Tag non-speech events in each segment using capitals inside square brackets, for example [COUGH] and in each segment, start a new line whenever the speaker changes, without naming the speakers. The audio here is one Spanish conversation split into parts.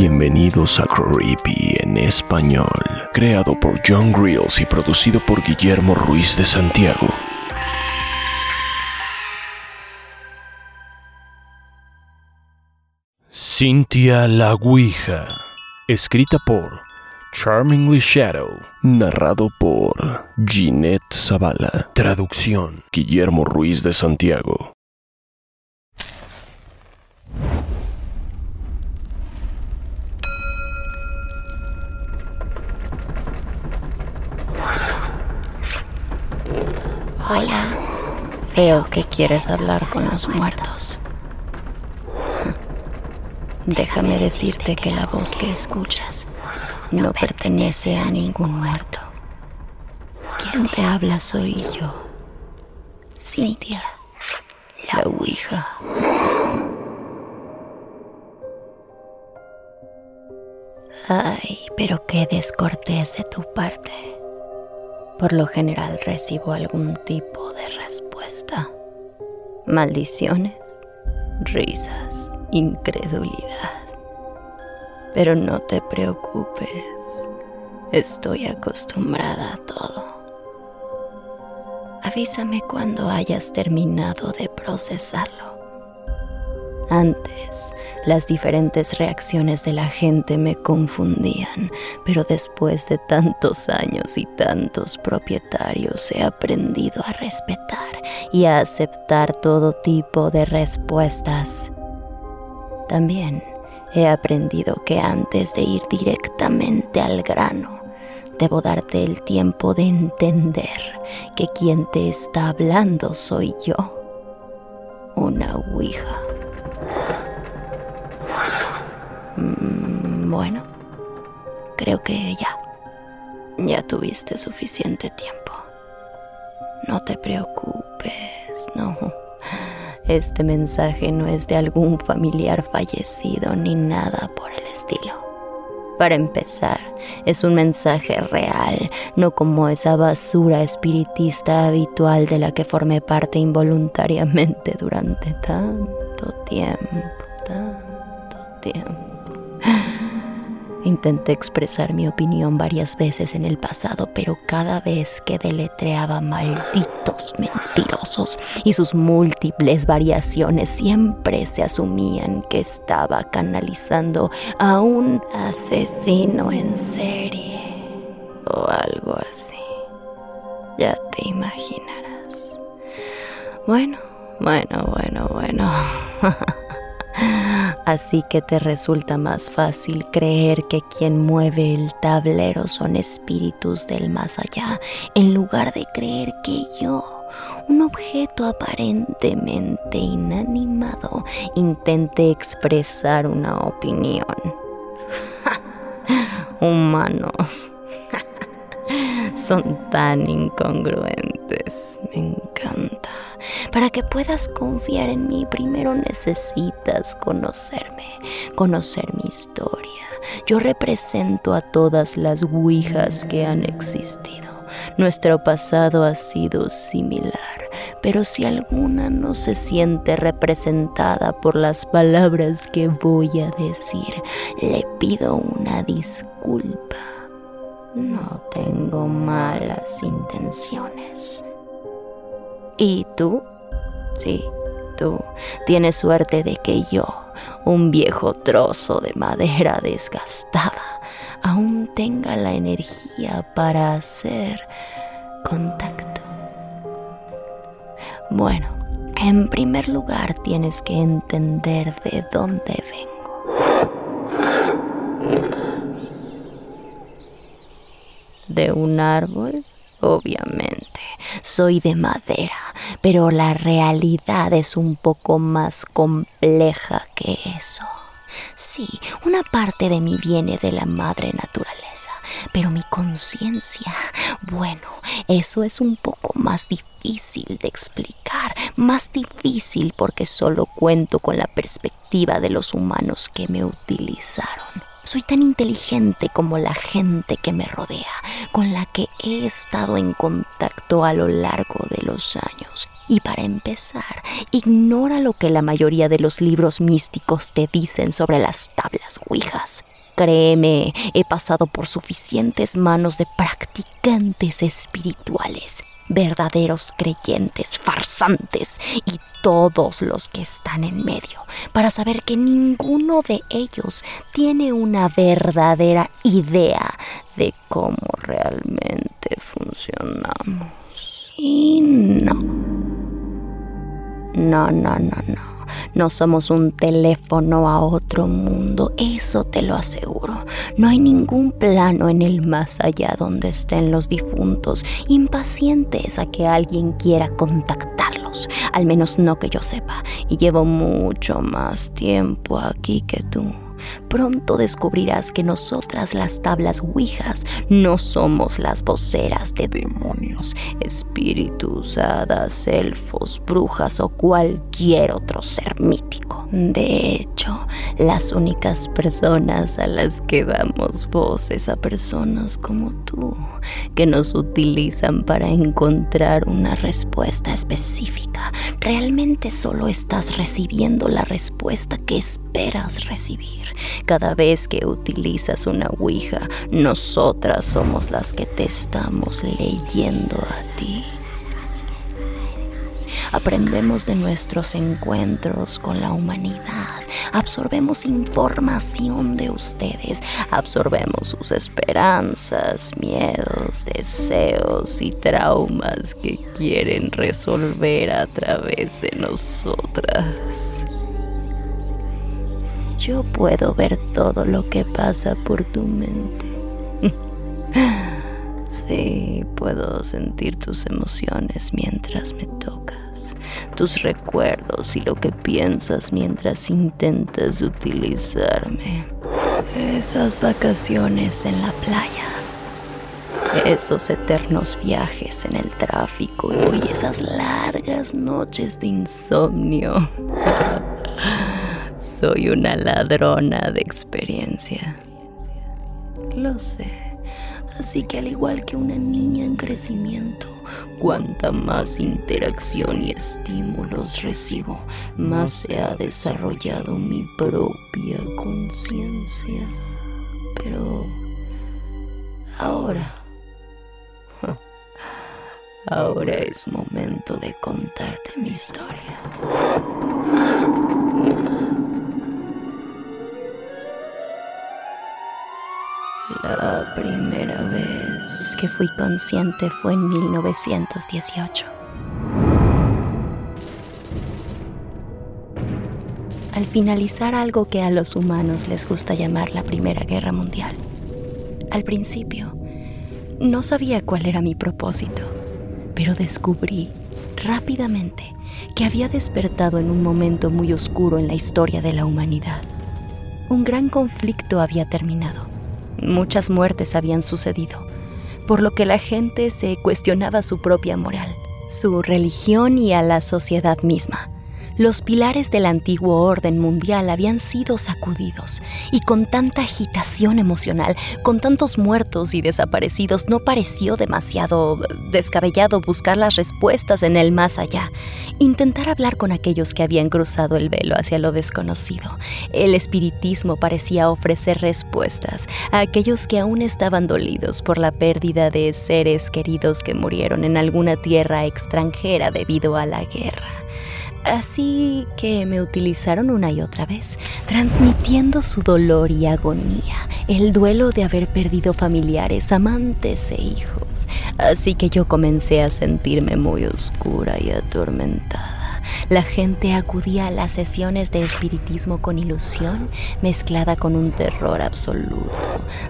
Bienvenidos a Creepy en español, creado por John Grills y producido por Guillermo Ruiz de Santiago. Cynthia la Ouija, escrita por Charmingly Shadow, narrado por Ginette Zavala, traducción Guillermo Ruiz de Santiago.
Hola. Veo que quieres hablar con los muertos. Déjame decirte que la voz que escuchas no pertenece a ningún muerto. Quien te habla soy yo, Cintia, la Ouija. Ay, pero qué descortés de tu parte. Por lo general recibo algún tipo de respuesta. Maldiciones, risas, incredulidad. Pero no te preocupes, estoy acostumbrada a todo. Avísame cuando hayas terminado de procesarlo. Antes, las diferentes reacciones de la gente me confundían, pero después de tantos años y tantos propietarios he aprendido a respetar y a aceptar todo tipo de respuestas. También he aprendido que antes de ir directamente al grano, debo darte el tiempo de entender que quien te está hablando soy yo, una ouija. Bueno, creo que ya, ya tuviste suficiente tiempo. No te preocupes, no. Este mensaje no es de algún familiar fallecido ni nada por el estilo. Para empezar, es un mensaje real, no como esa basura espiritista habitual de la que formé parte involuntariamente durante tanto tiempo, tanto tiempo. Intenté expresar mi opinión varias veces en el pasado, pero cada vez que deletreaba malditos mentirosos y sus múltiples variaciones siempre se asumían que estaba canalizando a un asesino en serie o algo así. Ya te imaginarás. Bueno, bueno, bueno, bueno. [LAUGHS] Así que te resulta más fácil creer que quien mueve el tablero son espíritus del más allá, en lugar de creer que yo, un objeto aparentemente inanimado, intente expresar una opinión. [LAUGHS] Humanos. [LAUGHS] Son tan incongruentes. Me encanta. Para que puedas confiar en mí, primero necesitas conocerme, conocer mi historia. Yo represento a todas las ouijas que han existido. Nuestro pasado ha sido similar, pero si alguna no se siente representada por las palabras que voy a decir, le pido una disculpa. No tengo malas intenciones. ¿Y tú? Sí, tú tienes suerte de que yo, un viejo trozo de madera desgastada, aún tenga la energía para hacer contacto. Bueno, en primer lugar tienes que entender de dónde vengo. De un árbol, obviamente. Soy de madera, pero la realidad es un poco más compleja que eso. Sí, una parte de mí viene de la madre naturaleza, pero mi conciencia, bueno, eso es un poco más difícil de explicar, más difícil porque solo cuento con la perspectiva de los humanos que me utilizaron. Soy tan inteligente como la gente que me rodea, con la que he estado en contacto a lo largo de los años. Y para empezar, ignora lo que la mayoría de los libros místicos te dicen sobre las tablas Ouijas. Créeme, he pasado por suficientes manos de practicantes espirituales, verdaderos creyentes, farsantes y todos los que están en medio, para saber que ninguno de ellos tiene una verdadera idea de cómo realmente funcionamos. Y no. No, no, no, no. No somos un teléfono a otro mundo, eso te lo aseguro. No hay ningún plano en el más allá donde estén los difuntos, impacientes a que alguien quiera contactarlos, al menos no que yo sepa, y llevo mucho más tiempo aquí que tú pronto descubrirás que nosotras las tablas Ouijas no somos las voceras de demonios, espíritus, hadas, elfos, brujas o cualquier otro ser mítico. De hecho, las únicas personas a las que damos voces a personas como tú, que nos utilizan para encontrar una respuesta específica, realmente solo estás recibiendo la respuesta que esperas recibir. Cada vez que utilizas una Ouija, nosotras somos las que te estamos leyendo a ti. Aprendemos de nuestros encuentros con la humanidad, absorbemos información de ustedes, absorbemos sus esperanzas, miedos, deseos y traumas que quieren resolver a través de nosotras. Yo puedo ver todo lo que pasa por tu mente. [LAUGHS] Sí, puedo sentir tus emociones mientras me tocas, tus recuerdos y lo que piensas mientras intentas utilizarme. Esas vacaciones en la playa, esos eternos viajes en el tráfico y esas largas noches de insomnio. [LAUGHS] Soy una ladrona de experiencia. Lo sé. Así que al igual que una niña en crecimiento, cuanta más interacción y estímulos recibo, más se ha desarrollado mi propia conciencia. Pero ahora, [LAUGHS] ahora es momento de contarte mi historia. La primera vez que fui consciente fue en 1918. Al finalizar algo que a los humanos les gusta llamar la Primera Guerra Mundial. Al principio, no sabía cuál era mi propósito, pero descubrí rápidamente que había despertado en un momento muy oscuro en la historia de la humanidad. Un gran conflicto había terminado Muchas muertes habían sucedido, por lo que la gente se cuestionaba su propia moral, su religión y a la sociedad misma. Los pilares del antiguo orden mundial habían sido sacudidos y con tanta agitación emocional, con tantos muertos y desaparecidos, no pareció demasiado descabellado buscar las respuestas en el más allá, intentar hablar con aquellos que habían cruzado el velo hacia lo desconocido. El espiritismo parecía ofrecer respuestas a aquellos que aún estaban dolidos por la pérdida de seres queridos que murieron en alguna tierra extranjera debido a la guerra. Así que me utilizaron una y otra vez, transmitiendo su dolor y agonía, el duelo de haber perdido familiares, amantes e hijos. Así que yo comencé a sentirme muy oscura y atormentada. La gente acudía a las sesiones de espiritismo con ilusión mezclada con un terror absoluto.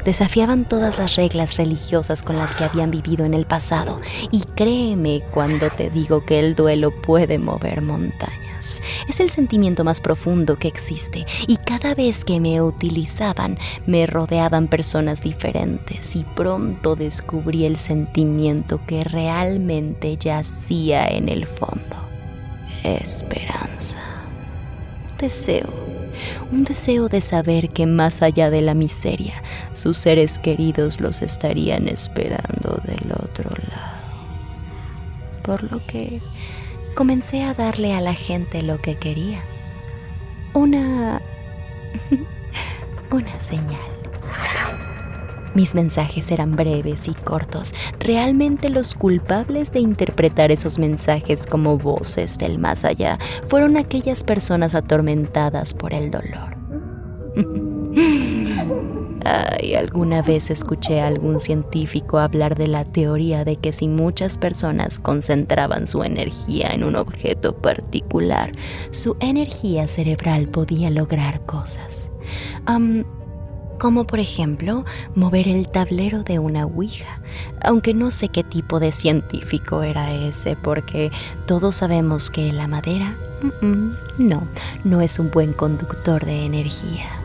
Desafiaban todas las reglas religiosas con las que habían vivido en el pasado. Y créeme cuando te digo que el duelo puede mover montañas. Es el sentimiento más profundo que existe y cada vez que me utilizaban me rodeaban personas diferentes y pronto descubrí el sentimiento que realmente yacía en el fondo esperanza, un deseo, un deseo de saber que más allá de la miseria, sus seres queridos los estarían esperando del otro lado. Por lo que comencé a darle a la gente lo que quería. Una... [LAUGHS] una señal. Mis mensajes eran breves y cortos. Realmente los culpables de interpretar esos mensajes como voces del más allá fueron aquellas personas atormentadas por el dolor. [LAUGHS] Ay, alguna vez escuché a algún científico hablar de la teoría de que si muchas personas concentraban su energía en un objeto particular, su energía cerebral podía lograr cosas como por ejemplo mover el tablero de una Ouija, aunque no sé qué tipo de científico era ese, porque todos sabemos que la madera, no, no es un buen conductor de energía.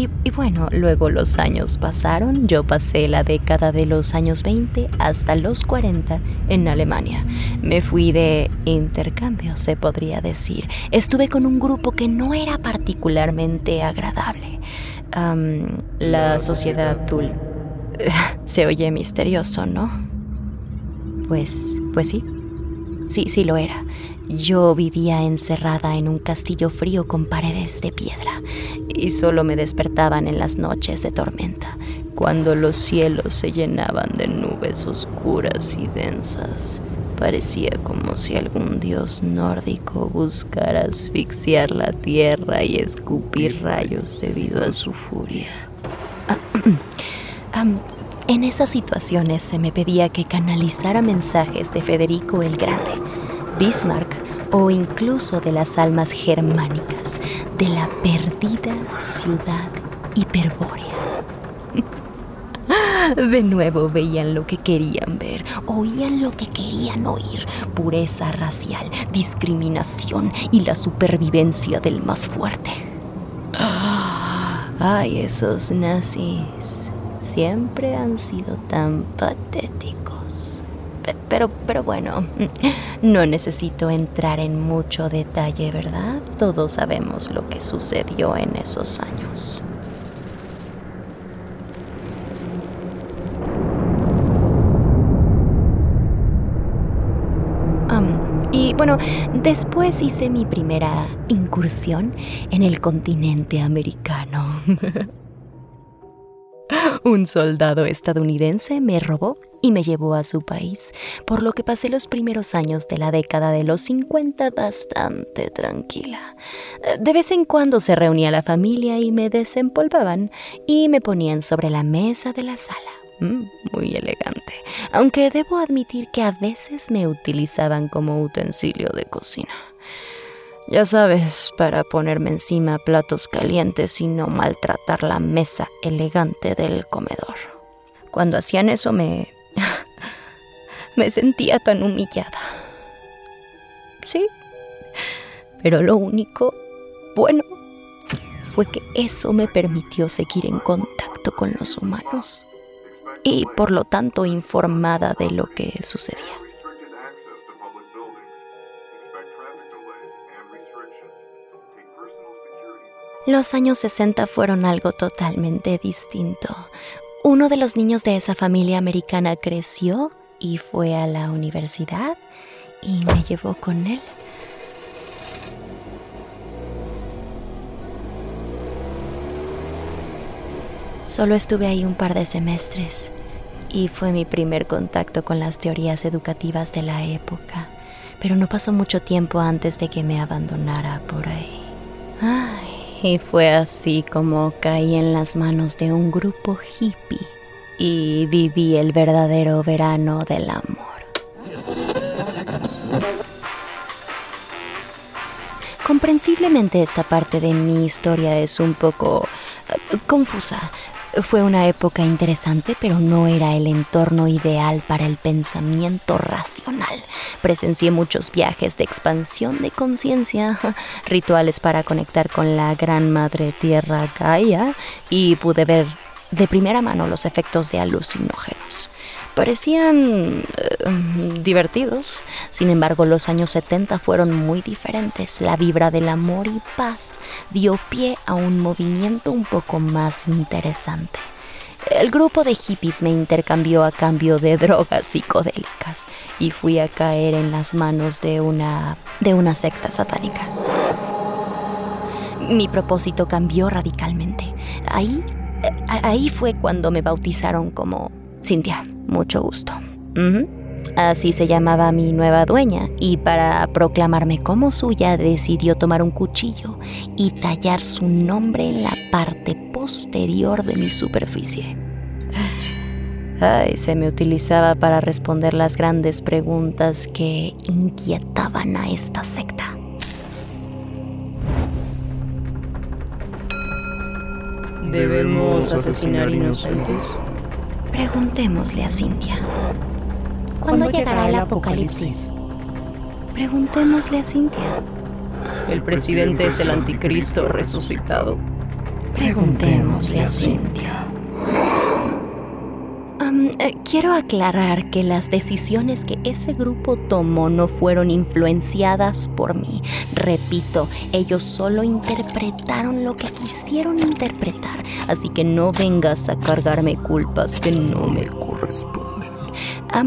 Y, bueno, luego los años pasaron, yo pasé la década de los años 20 hasta los 40 en Alemania. Me fui de intercambio, se podría decir. Estuve con un grupo que no era particularmente agradable. la sociedad Tul. [LAUGHS] Se oye misterioso, ¿no? Pues, pues sí. Sí, sí lo era. Yo vivía encerrada en un castillo frío con paredes de piedra y solo me despertaban en las noches de tormenta, cuando los cielos se llenaban de nubes oscuras y densas. Parecía como si algún dios nórdico buscara asfixiar la tierra y escupir rayos debido a su furia. [CLEARS THROAT] en esas situaciones se me pedía que canalizara mensajes de Federico el Grande, Bismarck o incluso de las almas germánicas de la perdida ciudad hiperbórea. [LAUGHS] De nuevo veían lo que querían ver, oían lo que querían oír, pureza racial, discriminación y la supervivencia del más fuerte. [GASPS] Ay, esos nazis siempre han sido tan patéticos. Pero, pero bueno, [LAUGHS] no necesito entrar en mucho detalle, ¿verdad? Todos sabemos lo que sucedió en esos años. y bueno, después hice mi primera incursión en el continente americano. [LAUGHS] Un soldado estadounidense me robó y me llevó a su país, por lo que pasé los primeros años de la década de los 50 bastante tranquila. De vez en cuando se reunía la familia y me desempolvaban y me ponían sobre la mesa de la sala. Mm, muy elegante, aunque debo admitir que a veces me utilizaban como utensilio de cocina. Ya sabes, para ponerme encima platos calientes y no maltratar la mesa elegante del comedor. Cuando hacían eso me... [LAUGHS] me sentía tan humillada. Sí, pero lo único bueno fue que eso me permitió seguir en contacto con los humanos y por lo tanto informada de lo que sucedía. Los años 60 fueron algo totalmente distinto. Uno de los niños de esa familia americana creció y fue a la universidad y me llevó con él. Solo estuve ahí un par de semestres y fue mi primer contacto con las teorías educativas de la época, pero no pasó mucho tiempo antes de que me abandonara por ahí. Y fue así como caí en las manos de un grupo hippie y viví el verdadero verano del amor. Comprensiblemente esta parte de mi historia es un poco eh, confusa, fue una época interesante, pero no era el entorno ideal para el pensamiento racional. Presencié muchos viajes de expansión de conciencia, [LAUGHS] rituales para conectar con la gran madre tierra Gaia y pude ver de primera mano los efectos de alucinógenos. Parecían eh, divertidos, sin embargo los años 70 fueron muy diferentes. La vibra del amor y paz dio pie a un movimiento un poco más interesante. El grupo de hippies me intercambió a cambio de drogas psicodélicas y fui a caer en las manos de una de una secta satánica. Mi propósito cambió radicalmente. Ahí ahí fue cuando me bautizaron como Cintia. Mucho gusto. Así se llamaba mi nueva dueña y para proclamarme como suya decidió tomar un cuchillo y tallar su nombre en la parte posterior de mi superficie. Ay, se me utilizaba para responder las grandes preguntas que inquietaban a esta secta.
¿Debemos asesinar inocentes?
Preguntémosle a Cintia.
¿Cuándo llegará el apocalipsis?
Preguntémosle a Cintia.
El presidente es el anticristo resucitado.
Preguntémosle a Cintia. Quiero aclarar que las decisiones que ese grupo tomó no fueron influenciadas por mí. Repito, ellos solo interpretaron lo que quisieron interpretar, así que no vengas a cargarme culpas que no me corresponden. Ah,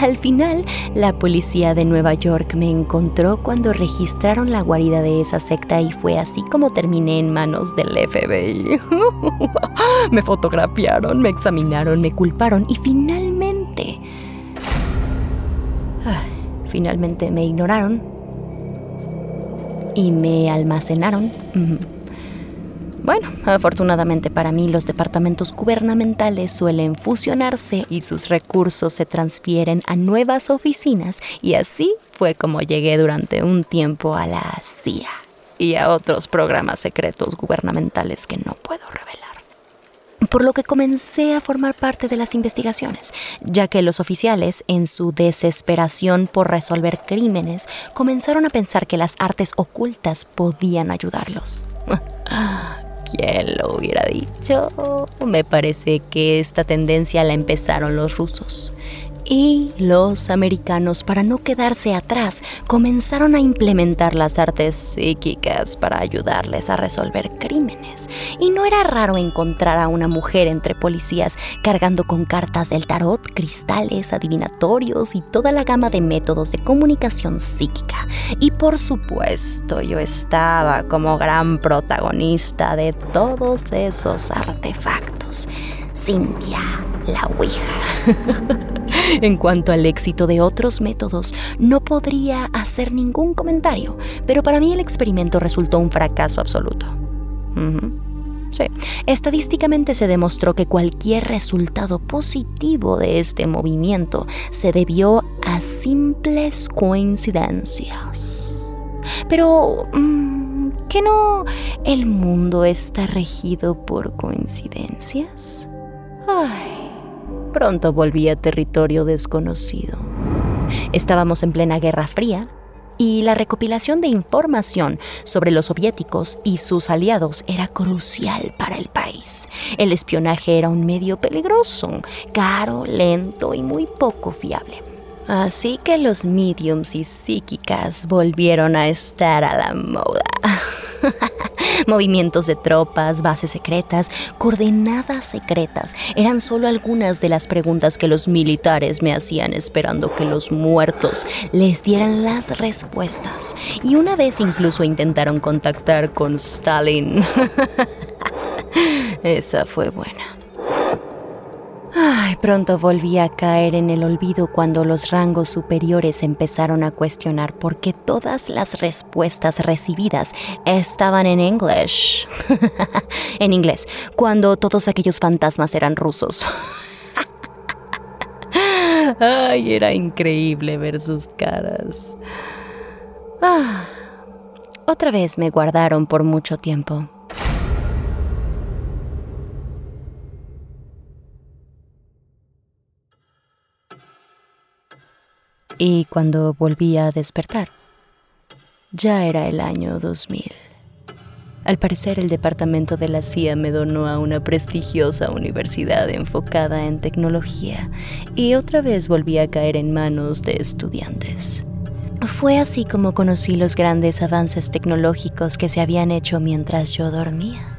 al final, la policía de Nueva York me encontró cuando registraron la guarida de esa secta y fue así como terminé en manos del FBI. [LAUGHS] me fotografiaron, me examinaron, me culparon y finalmente... finalmente me ignoraron y me almacenaron. Bueno, afortunadamente para mí los departamentos gubernamentales suelen fusionarse y sus recursos se transfieren a nuevas oficinas y así fue como llegué durante un tiempo a la CIA y a otros programas secretos gubernamentales que no puedo revelar. Por lo que comencé a formar parte de las investigaciones, ya que los oficiales, en su desesperación por resolver crímenes, comenzaron a pensar que las artes ocultas podían ayudarlos. [LAUGHS] ¿Quién lo hubiera dicho? Me parece que esta tendencia la empezaron los rusos y los americanos, para no quedarse atrás, comenzaron a implementar las artes psíquicas para ayudarles a resolver crímenes. Y no era raro encontrar a una mujer entre policías cargando con cartas del tarot, cristales, adivinatorios y toda la gama de métodos de comunicación psíquica. Y por supuesto, yo estaba como gran protagonista de todos esos artefactos. Cintia, la Ouija. [LAUGHS] en cuanto al éxito de otros métodos, no podría hacer ningún comentario, pero para mí el experimento resultó un fracaso absoluto. Sí, estadísticamente se demostró que cualquier resultado positivo de este movimiento se debió a simples coincidencias. Pero, mm, ¿qué no el mundo está regido por coincidencias? Ay, pronto volví a territorio desconocido. Estábamos en plena Guerra Fría y la recopilación de información sobre los soviéticos y sus aliados era crucial para el país. El espionaje era un medio peligroso, caro, lento y muy poco fiable. Así que los mediums y psíquicas volvieron a estar a la moda. [LAUGHS] Movimientos de tropas, bases secretas, coordenadas secretas eran solo algunas de las preguntas que los militares me hacían esperando que los muertos les dieran las respuestas. Y una vez incluso intentaron contactar con Stalin. [LAUGHS] Esa fue buena. Pronto volví a caer en el olvido cuando los rangos superiores empezaron a cuestionar por qué todas las respuestas recibidas estaban en inglés. [LAUGHS] en inglés, cuando todos aquellos fantasmas eran rusos. [LAUGHS] Ay, era increíble ver sus caras. Ah, otra vez me guardaron por mucho tiempo. Y cuando volví a despertar, ya era el año 2000. Al parecer el departamento de la CIA me donó a una prestigiosa universidad enfocada en tecnología y otra vez volví a caer en manos de estudiantes. Fue así como conocí los grandes avances tecnológicos que se habían hecho mientras yo dormía.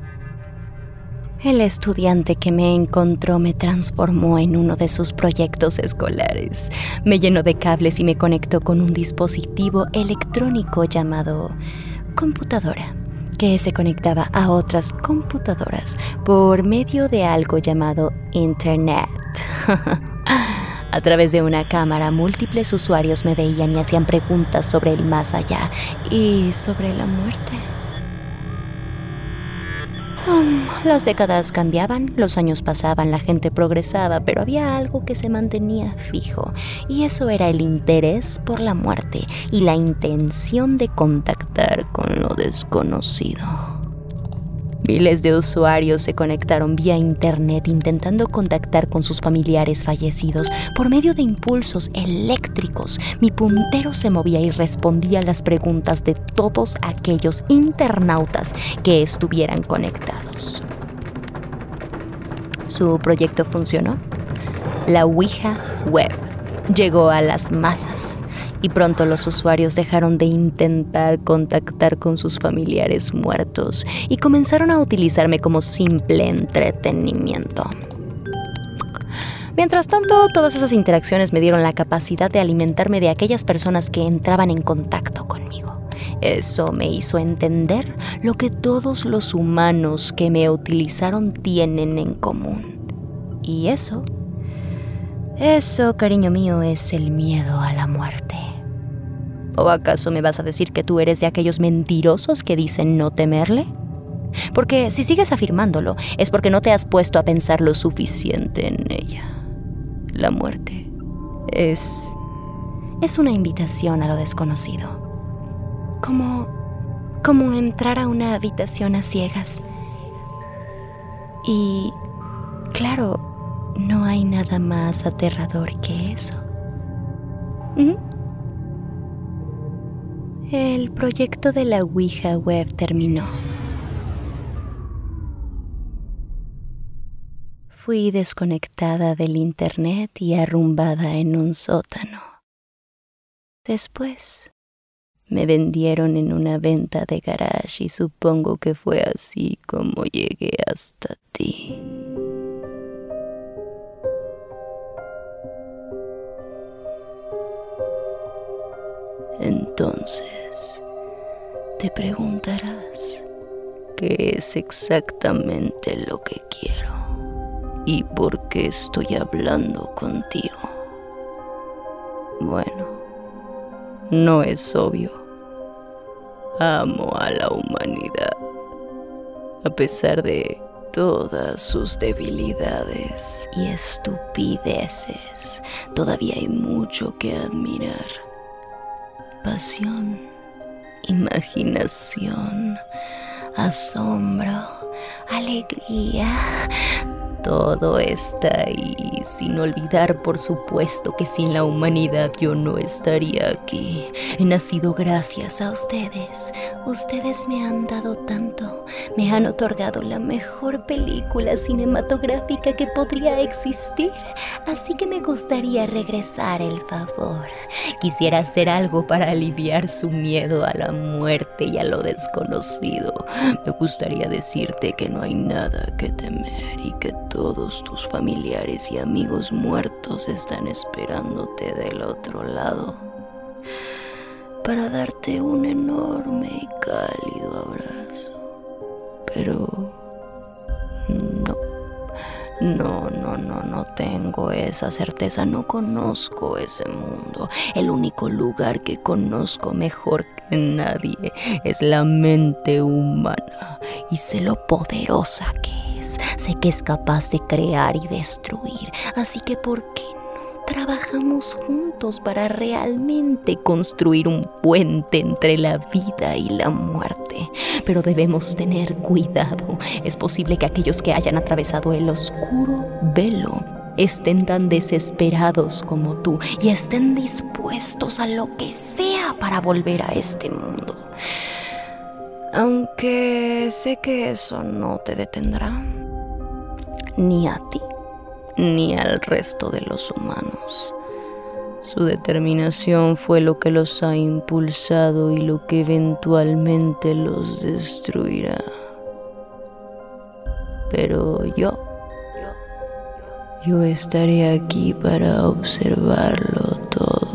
El estudiante que me encontró me transformó en uno de sus proyectos escolares. Me llenó de cables y me conectó con un dispositivo electrónico llamado computadora, que se conectaba a otras computadoras por medio de algo llamado Internet. [LAUGHS] a través de una cámara, múltiples usuarios me veían y hacían preguntas sobre el más allá y sobre la muerte. Um, las décadas cambiaban, los años pasaban, la gente progresaba, pero había algo que se mantenía fijo, y eso era el interés por la muerte y la intención de contactar con lo desconocido. Miles de usuarios se conectaron vía Internet intentando contactar con sus familiares fallecidos por medio de impulsos eléctricos. Mi puntero se movía y respondía a las preguntas de todos aquellos internautas que estuvieran conectados. Su proyecto funcionó. La Ouija Web llegó a las masas y pronto los usuarios dejaron de intentar contactar con sus familiares muertos y comenzaron a utilizarme como simple entretenimiento. Mientras tanto, todas esas interacciones me dieron la capacidad de alimentarme de aquellas personas que entraban en contacto conmigo. Eso me hizo entender lo que todos los humanos que me utilizaron tienen en común. Y eso, eso, cariño mío, es el miedo a la muerte. ¿O acaso me vas a decir que tú eres de aquellos mentirosos que dicen no temerle? Porque si sigues afirmándolo, es porque no te has puesto a pensar lo suficiente en ella. La muerte es. es una invitación a lo desconocido. Como. como entrar a una habitación a ciegas. Y. claro, no hay nada más aterrador que eso. El proyecto de la Ouija Web terminó. Fui desconectada del Internet y arrumbada en un sótano. Después me vendieron en una venta de garage y supongo que fue así como llegué hasta ti. Entonces, te preguntarás qué es exactamente lo que quiero y por qué estoy hablando contigo. Bueno, no es obvio. Amo a la humanidad, a pesar de todas sus debilidades y estupideces. Todavía hay mucho que admirar pasión, imaginación, asombro, alegría, todo está ahí, sin olvidar por supuesto que sin la humanidad yo no estaría aquí. He nacido gracias a ustedes. Ustedes me han dado tanto. Me han otorgado la mejor película cinematográfica que podría existir. Así que me gustaría regresar el favor. Quisiera hacer algo para aliviar su miedo a la muerte y a lo desconocido. Me gustaría decirte que no hay nada que temer y que todos tus familiares y amigos muertos están esperándote del otro lado para darte un enorme y cálido abrazo. Pero no, no, no, no, no tengo esa certeza, no conozco ese mundo. El único lugar que conozco mejor que nadie es la mente humana y sé lo poderosa que Sé que es capaz de crear y destruir. Así que ¿por qué no trabajamos juntos para realmente construir un puente entre la vida y la muerte? Pero debemos tener cuidado. Es posible que aquellos que hayan atravesado el oscuro velo estén tan desesperados como tú y estén dispuestos a lo que sea para volver a este mundo. Aunque sé que eso no te detendrá ni a ti ni al resto de los humanos. Su determinación fue lo que los ha impulsado y lo que eventualmente los destruirá. pero yo, yo estaré aquí para observarlo todo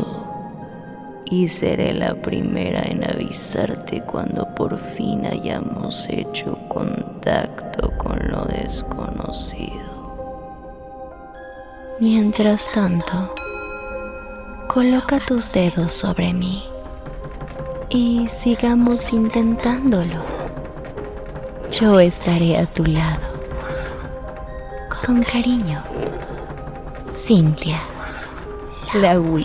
y seré la primera en avisarte cuando por fin hayamos hecho contacto con lo desconocido. Mientras tanto, coloca tus dedos sobre mí y sigamos intentándolo. Yo estaré a tu lado. Con cariño, Cintia, la Ouija.